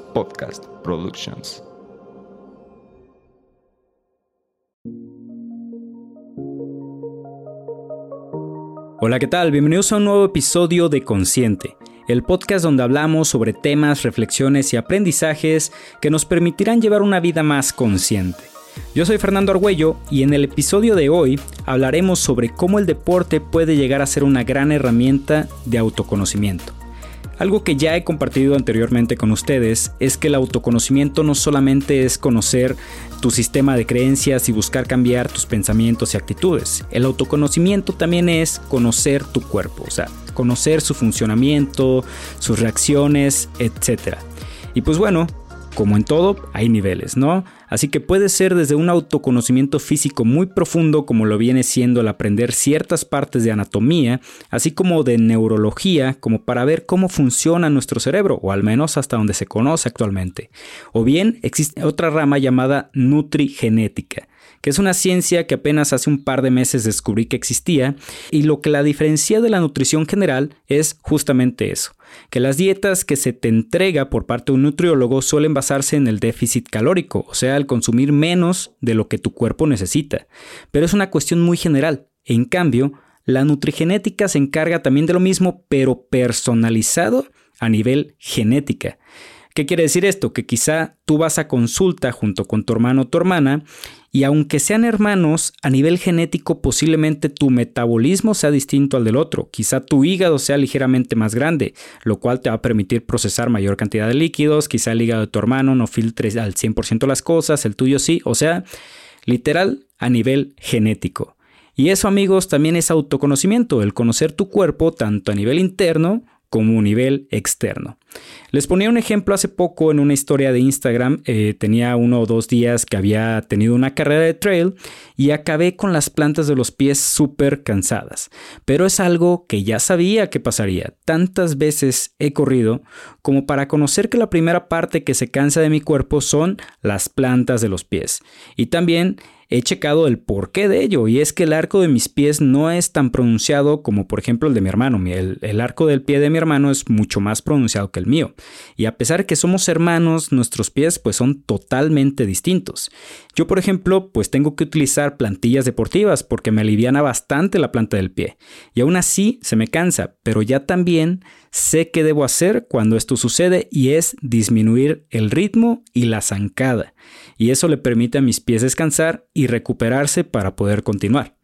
Podcast Productions. Hola, ¿qué tal? Bienvenidos a un nuevo episodio de Consciente, el podcast donde hablamos sobre temas, reflexiones y aprendizajes que nos permitirán llevar una vida más consciente. Yo soy Fernando Argüello y en el episodio de hoy hablaremos sobre cómo el deporte puede llegar a ser una gran herramienta de autoconocimiento. Algo que ya he compartido anteriormente con ustedes es que el autoconocimiento no solamente es conocer tu sistema de creencias y buscar cambiar tus pensamientos y actitudes. El autoconocimiento también es conocer tu cuerpo, o sea, conocer su funcionamiento, sus reacciones, etc. Y pues bueno, como en todo, hay niveles, ¿no? Así que puede ser desde un autoconocimiento físico muy profundo como lo viene siendo el aprender ciertas partes de anatomía, así como de neurología, como para ver cómo funciona nuestro cerebro, o al menos hasta donde se conoce actualmente. O bien existe otra rama llamada nutrigenética, que es una ciencia que apenas hace un par de meses descubrí que existía, y lo que la diferencia de la nutrición general es justamente eso, que las dietas que se te entrega por parte de un nutriólogo suelen basarse en el déficit calórico, o sea, el consumir menos de lo que tu cuerpo necesita, pero es una cuestión muy general. En cambio, la nutrigenética se encarga también de lo mismo, pero personalizado a nivel genética. ¿Qué quiere decir esto? Que quizá tú vas a consulta junto con tu hermano o tu hermana y aunque sean hermanos, a nivel genético posiblemente tu metabolismo sea distinto al del otro. Quizá tu hígado sea ligeramente más grande, lo cual te va a permitir procesar mayor cantidad de líquidos. Quizá el hígado de tu hermano no filtre al 100% las cosas, el tuyo sí. O sea, literal a nivel genético. Y eso amigos también es autoconocimiento, el conocer tu cuerpo tanto a nivel interno como un nivel externo. Les ponía un ejemplo hace poco en una historia de Instagram. Eh, tenía uno o dos días que había tenido una carrera de trail y acabé con las plantas de los pies súper cansadas. Pero es algo que ya sabía que pasaría. Tantas veces he corrido como para conocer que la primera parte que se cansa de mi cuerpo son las plantas de los pies. Y también he checado el porqué de ello y es que el arco de mis pies no es tan pronunciado como por ejemplo el de mi hermano. El, el, arco del pie de mi hermano es mucho más pronunciado que mío. Y a pesar que somos hermanos, nuestros pies pues son totalmente distintos. Yo por ejemplo pues tengo que utilizar plantillas deportivas porque me aliviana bastante la planta del pie. Y aún así se me cansa, pero ya también sé qué debo hacer cuando esto sucede y es disminuir el ritmo y la zancada. Y eso le permite a mis pies descansar y recuperarse para poder continuar.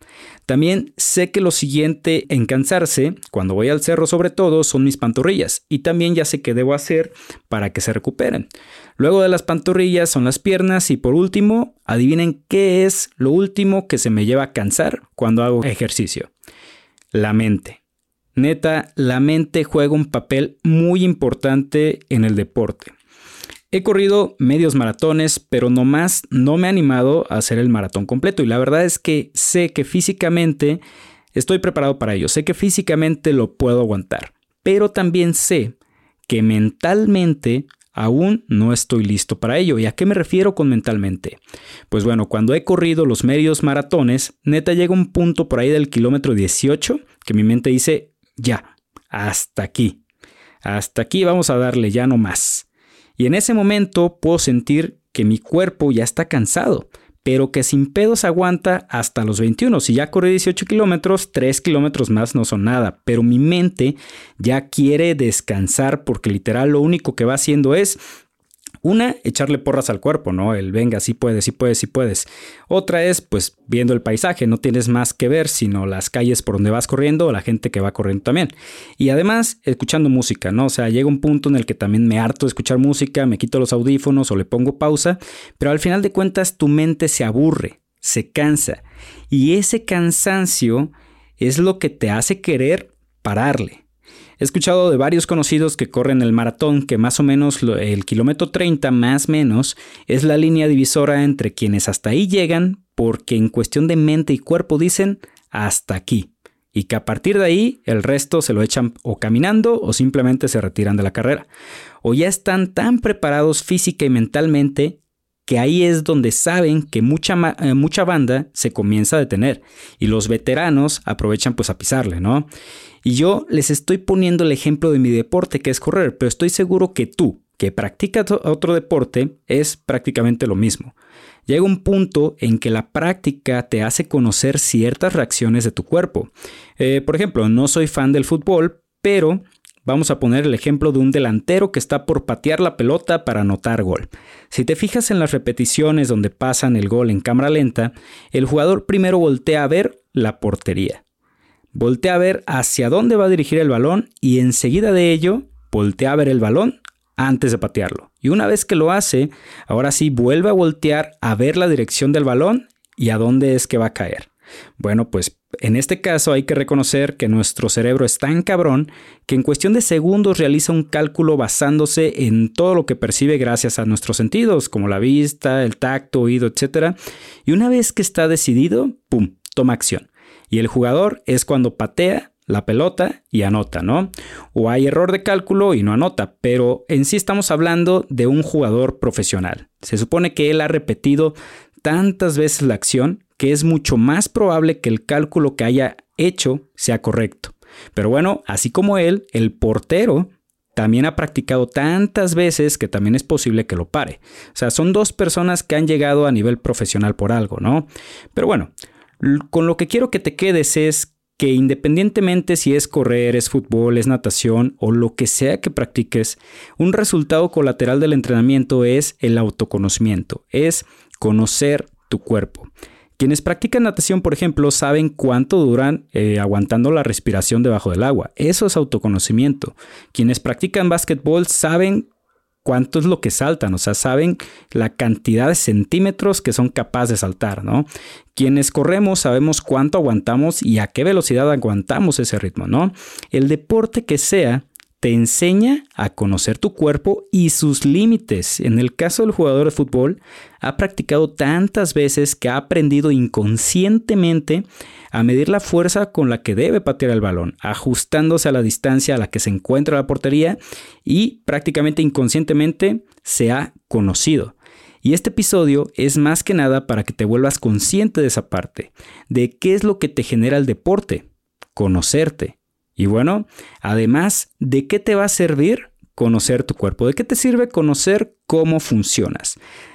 También sé que lo siguiente en cansarse, cuando voy al cerro sobre todo, son mis pantorrillas y también ya sé qué debo hacer para que se recuperen. Luego de las pantorrillas son las piernas y por último, adivinen qué es lo último que se me lleva a cansar cuando hago ejercicio. La mente. Neta, la mente juega un papel muy importante en el deporte. He corrido medios maratones, pero nomás no me he animado a hacer el maratón completo. Y la verdad es que sé que físicamente estoy preparado para ello. Sé que físicamente lo puedo aguantar. Pero también sé que mentalmente aún no estoy listo para ello. ¿Y a qué me refiero con mentalmente? Pues bueno, cuando he corrido los medios maratones, neta llega un punto por ahí del kilómetro 18 que mi mente dice, ya, hasta aquí. Hasta aquí vamos a darle ya no más. Y en ese momento puedo sentir que mi cuerpo ya está cansado, pero que sin pedos aguanta hasta los 21. Si ya corrí 18 kilómetros, 3 kilómetros más no son nada, pero mi mente ya quiere descansar porque literal lo único que va haciendo es una, echarle porras al cuerpo, ¿no? El venga, sí puedes, sí puedes, sí puedes. Otra es, pues, viendo el paisaje, no tienes más que ver, sino las calles por donde vas corriendo o la gente que va corriendo también. Y además, escuchando música, ¿no? O sea, llega un punto en el que también me harto de escuchar música, me quito los audífonos o le pongo pausa, pero al final de cuentas tu mente se aburre, se cansa. Y ese cansancio es lo que te hace querer pararle. He escuchado de varios conocidos que corren el maratón que más o menos el kilómetro 30 más menos es la línea divisora entre quienes hasta ahí llegan porque en cuestión de mente y cuerpo dicen hasta aquí y que a partir de ahí el resto se lo echan o caminando o simplemente se retiran de la carrera. O ya están tan preparados física y mentalmente que ahí es donde saben que mucha, eh, mucha banda se comienza a detener y los veteranos aprovechan pues a pisarle, ¿no? Y yo les estoy poniendo el ejemplo de mi deporte que es correr, pero estoy seguro que tú, que practica otro deporte es prácticamente lo mismo. Llega un punto en que la práctica te hace conocer ciertas reacciones de tu cuerpo. Eh, por ejemplo, no soy fan del fútbol, pero Vamos a poner el ejemplo de un delantero que está por patear la pelota para anotar gol. Si te fijas en las repeticiones donde pasan el gol en cámara lenta, el jugador primero voltea a ver la portería. Voltea a ver hacia dónde va a dirigir el balón y enseguida de ello voltea a ver el balón antes de patearlo. Y una vez que lo hace, ahora sí vuelve a voltear a ver la dirección del balón y a dónde es que va a caer. Bueno, pues en este caso hay que reconocer que nuestro cerebro es tan cabrón que en cuestión de segundos realiza un cálculo basándose en todo lo que percibe gracias a nuestros sentidos, como la vista, el tacto, oído, etc. Y una vez que está decidido, ¡pum!, toma acción. Y el jugador es cuando patea la pelota y anota, ¿no? O hay error de cálculo y no anota, pero en sí estamos hablando de un jugador profesional. Se supone que él ha repetido tantas veces la acción que es mucho más probable que el cálculo que haya hecho sea correcto. Pero bueno, así como él, el portero también ha practicado tantas veces que también es posible que lo pare. O sea, son dos personas que han llegado a nivel profesional por algo, ¿no? Pero bueno, con lo que quiero que te quedes es que independientemente si es correr, es fútbol, es natación o lo que sea que practiques, un resultado colateral del entrenamiento es el autoconocimiento, es conocer tu cuerpo. Quienes practican natación, por ejemplo, saben cuánto duran eh, aguantando la respiración debajo del agua. Eso es autoconocimiento. Quienes practican básquetbol saben cuánto es lo que saltan, o sea, saben la cantidad de centímetros que son capaces de saltar, ¿no? Quienes corremos sabemos cuánto aguantamos y a qué velocidad aguantamos ese ritmo, ¿no? El deporte que sea te enseña a conocer tu cuerpo y sus límites. En el caso del jugador de fútbol, ha practicado tantas veces que ha aprendido inconscientemente a medir la fuerza con la que debe patear el balón, ajustándose a la distancia a la que se encuentra la portería y prácticamente inconscientemente se ha conocido. Y este episodio es más que nada para que te vuelvas consciente de esa parte, de qué es lo que te genera el deporte, conocerte. Y bueno, además, ¿de qué te va a servir conocer tu cuerpo? ¿De qué te sirve conocer cómo funcionas?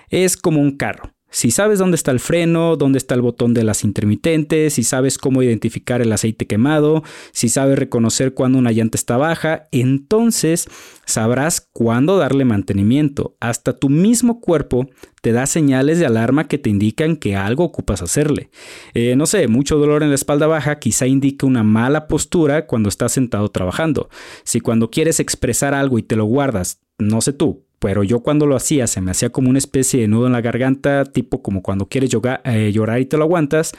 Es como un carro. Si sabes dónde está el freno, dónde está el botón de las intermitentes, si sabes cómo identificar el aceite quemado, si sabes reconocer cuándo una llanta está baja, entonces sabrás cuándo darle mantenimiento. Hasta tu mismo cuerpo te da señales de alarma que te indican que algo ocupas hacerle. Eh, no sé, mucho dolor en la espalda baja quizá indique una mala postura cuando estás sentado trabajando. Si cuando quieres expresar algo y te lo guardas, no sé tú, pero yo cuando lo hacía se me hacía como una especie de nudo en la garganta, tipo como cuando quieres eh, llorar y te lo aguantas,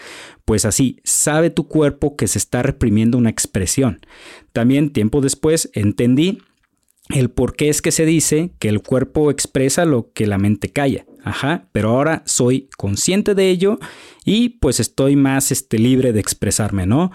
pues así, sabe tu cuerpo que se está reprimiendo una expresión. También tiempo después entendí el por qué es que se dice que el cuerpo expresa lo que la mente calla. Ajá, pero ahora soy consciente de ello y pues estoy más este, libre de expresarme, ¿no?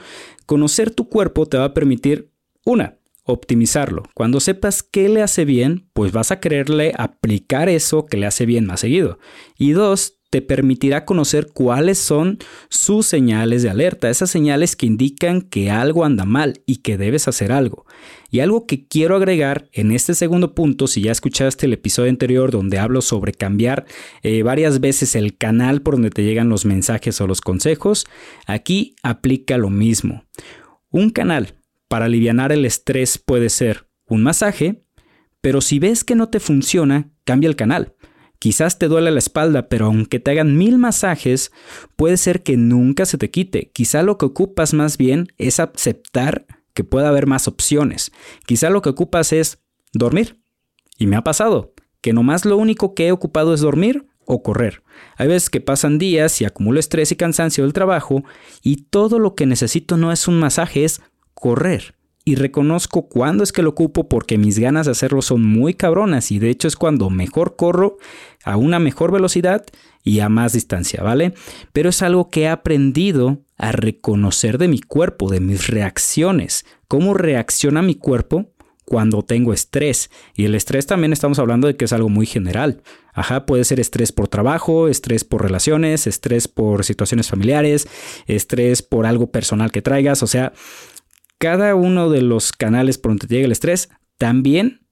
Conocer tu cuerpo te va a permitir, una, optimizarlo. Cuando sepas qué le hace bien, pues vas a quererle aplicar eso que le hace bien más seguido. Y dos, te permitirá conocer cuáles son sus señales de alerta, esas señales que indican que algo anda mal y que debes hacer algo. Y algo que quiero agregar en este segundo punto, si ya escuchaste el episodio anterior donde hablo sobre cambiar eh, varias veces el canal por donde te llegan los mensajes o los consejos, aquí aplica lo mismo. Un canal para aliviar el estrés puede ser un masaje, pero si ves que no te funciona, cambia el canal. Quizás te duele la espalda, pero aunque te hagan mil masajes, puede ser que nunca se te quite. Quizá lo que ocupas más bien es aceptar que puede haber más opciones. Quizá lo que ocupas es dormir. Y me ha pasado, que nomás lo único que he ocupado es dormir o correr. Hay veces que pasan días y acumulo estrés y cansancio del trabajo y todo lo que necesito no es un masaje, es correr. Y reconozco cuándo es que lo ocupo porque mis ganas de hacerlo son muy cabronas y de hecho es cuando mejor corro a una mejor velocidad y a más distancia, ¿vale? Pero es algo que he aprendido a reconocer de mi cuerpo, de mis reacciones, cómo reacciona mi cuerpo cuando tengo estrés. Y el estrés también estamos hablando de que es algo muy general. Ajá, puede ser estrés por trabajo, estrés por relaciones, estrés por situaciones familiares, estrés por algo personal que traigas. O sea, cada uno de los canales por donde te llega el estrés también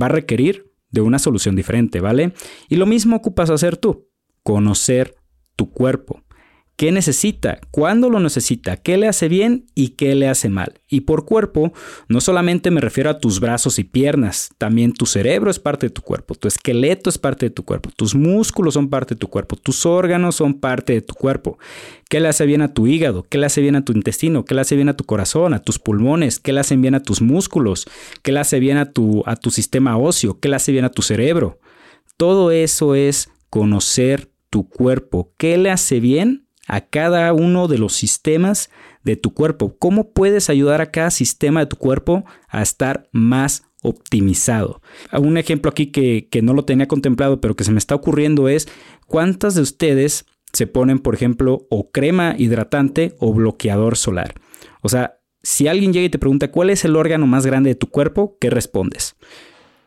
va a requerir de una solución diferente, ¿vale? Y lo mismo ocupas hacer tú, conocer tu cuerpo. ¿Qué necesita? ¿Cuándo lo necesita? ¿Qué le hace bien y qué le hace mal? Y por cuerpo, no solamente me refiero a tus brazos y piernas, también tu cerebro es parte de tu cuerpo, tu esqueleto es parte de tu cuerpo, tus músculos son parte de tu cuerpo, tus órganos son parte de tu cuerpo. ¿Qué le hace bien a tu hígado? ¿Qué le hace bien a tu intestino? ¿Qué le hace bien a tu corazón, a tus pulmones? ¿Qué le hacen bien a tus músculos? ¿Qué le hace bien a tu, a tu sistema óseo? ¿Qué le hace bien a tu cerebro? Todo eso es conocer tu cuerpo. ¿Qué le hace bien a cada uno de los sistemas de tu cuerpo. ¿Cómo puedes ayudar a cada sistema de tu cuerpo a estar más optimizado? Un ejemplo aquí que, que no lo tenía contemplado, pero que se me está ocurriendo es cuántas de ustedes se ponen, por ejemplo, o crema hidratante o bloqueador solar. O sea, si alguien llega y te pregunta cuál es el órgano más grande de tu cuerpo, ¿qué respondes?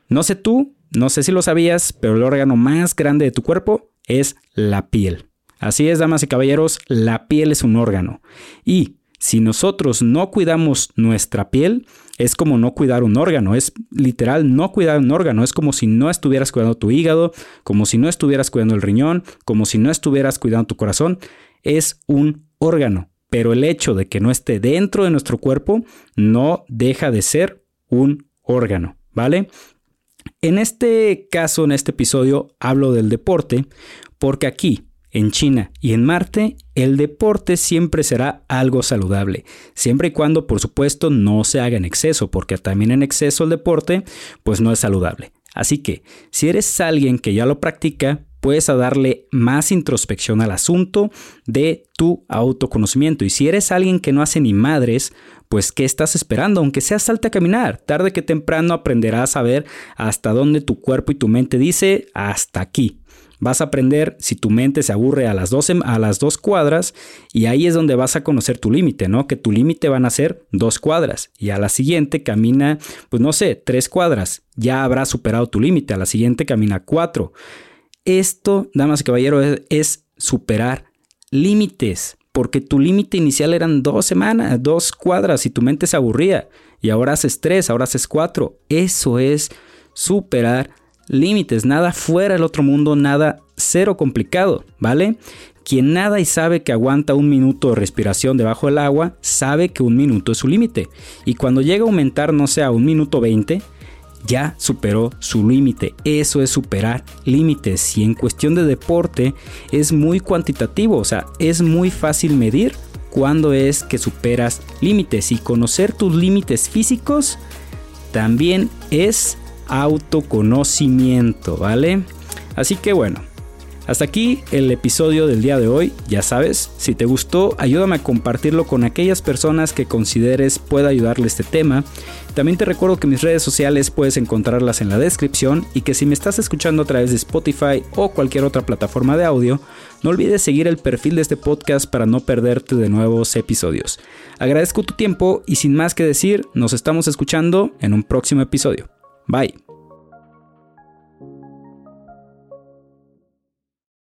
No sé tú, no sé si lo sabías, pero el órgano más grande de tu cuerpo es la piel. Así es, damas y caballeros, la piel es un órgano. Y si nosotros no cuidamos nuestra piel, es como no cuidar un órgano, es literal no cuidar un órgano, es como si no estuvieras cuidando tu hígado, como si no estuvieras cuidando el riñón, como si no estuvieras cuidando tu corazón, es un órgano. Pero el hecho de que no esté dentro de nuestro cuerpo no deja de ser un órgano, ¿vale? En este caso, en este episodio, hablo del deporte, porque aquí en China y en Marte, el deporte siempre será algo saludable, siempre y cuando por supuesto no se haga en exceso, porque también en exceso el deporte pues no es saludable. Así que, si eres alguien que ya lo practica, puedes darle más introspección al asunto de tu autoconocimiento. Y si eres alguien que no hace ni madres, pues ¿qué estás esperando? Aunque sea salte a caminar, tarde que temprano aprenderás a ver hasta dónde tu cuerpo y tu mente dice hasta aquí. Vas a aprender si tu mente se aburre a las dos, a las dos cuadras y ahí es donde vas a conocer tu límite, ¿no? Que tu límite van a ser dos cuadras y a la siguiente camina, pues no sé, tres cuadras. Ya habrás superado tu límite. A la siguiente camina cuatro. Esto, damas y caballeros, es, es superar límites. Porque tu límite inicial eran dos semanas, dos cuadras y tu mente se aburría. Y ahora haces tres, ahora haces cuatro. Eso es superar límites, nada fuera del otro mundo, nada cero complicado, ¿vale? Quien nada y sabe que aguanta un minuto de respiración debajo del agua, sabe que un minuto es su límite. Y cuando llega a aumentar, no sé, a un minuto 20, ya superó su límite. Eso es superar límites. Y en cuestión de deporte es muy cuantitativo, o sea, es muy fácil medir cuándo es que superas límites. Y conocer tus límites físicos también es autoconocimiento, ¿vale? Así que bueno, hasta aquí el episodio del día de hoy, ya sabes, si te gustó, ayúdame a compartirlo con aquellas personas que consideres pueda ayudarle este tema. También te recuerdo que mis redes sociales puedes encontrarlas en la descripción y que si me estás escuchando a través de Spotify o cualquier otra plataforma de audio, no olvides seguir el perfil de este podcast para no perderte de nuevos episodios. Agradezco tu tiempo y sin más que decir, nos estamos escuchando en un próximo episodio. Bye.